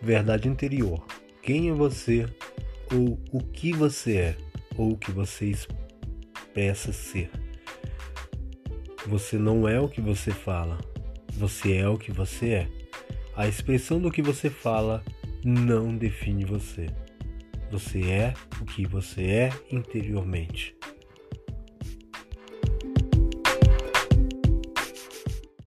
verdade interior. Quem é você ou o que você é ou o que você expressa ser. Você não é o que você fala, você é o que você é. A expressão do que você fala não define você. Você é o que você é interiormente.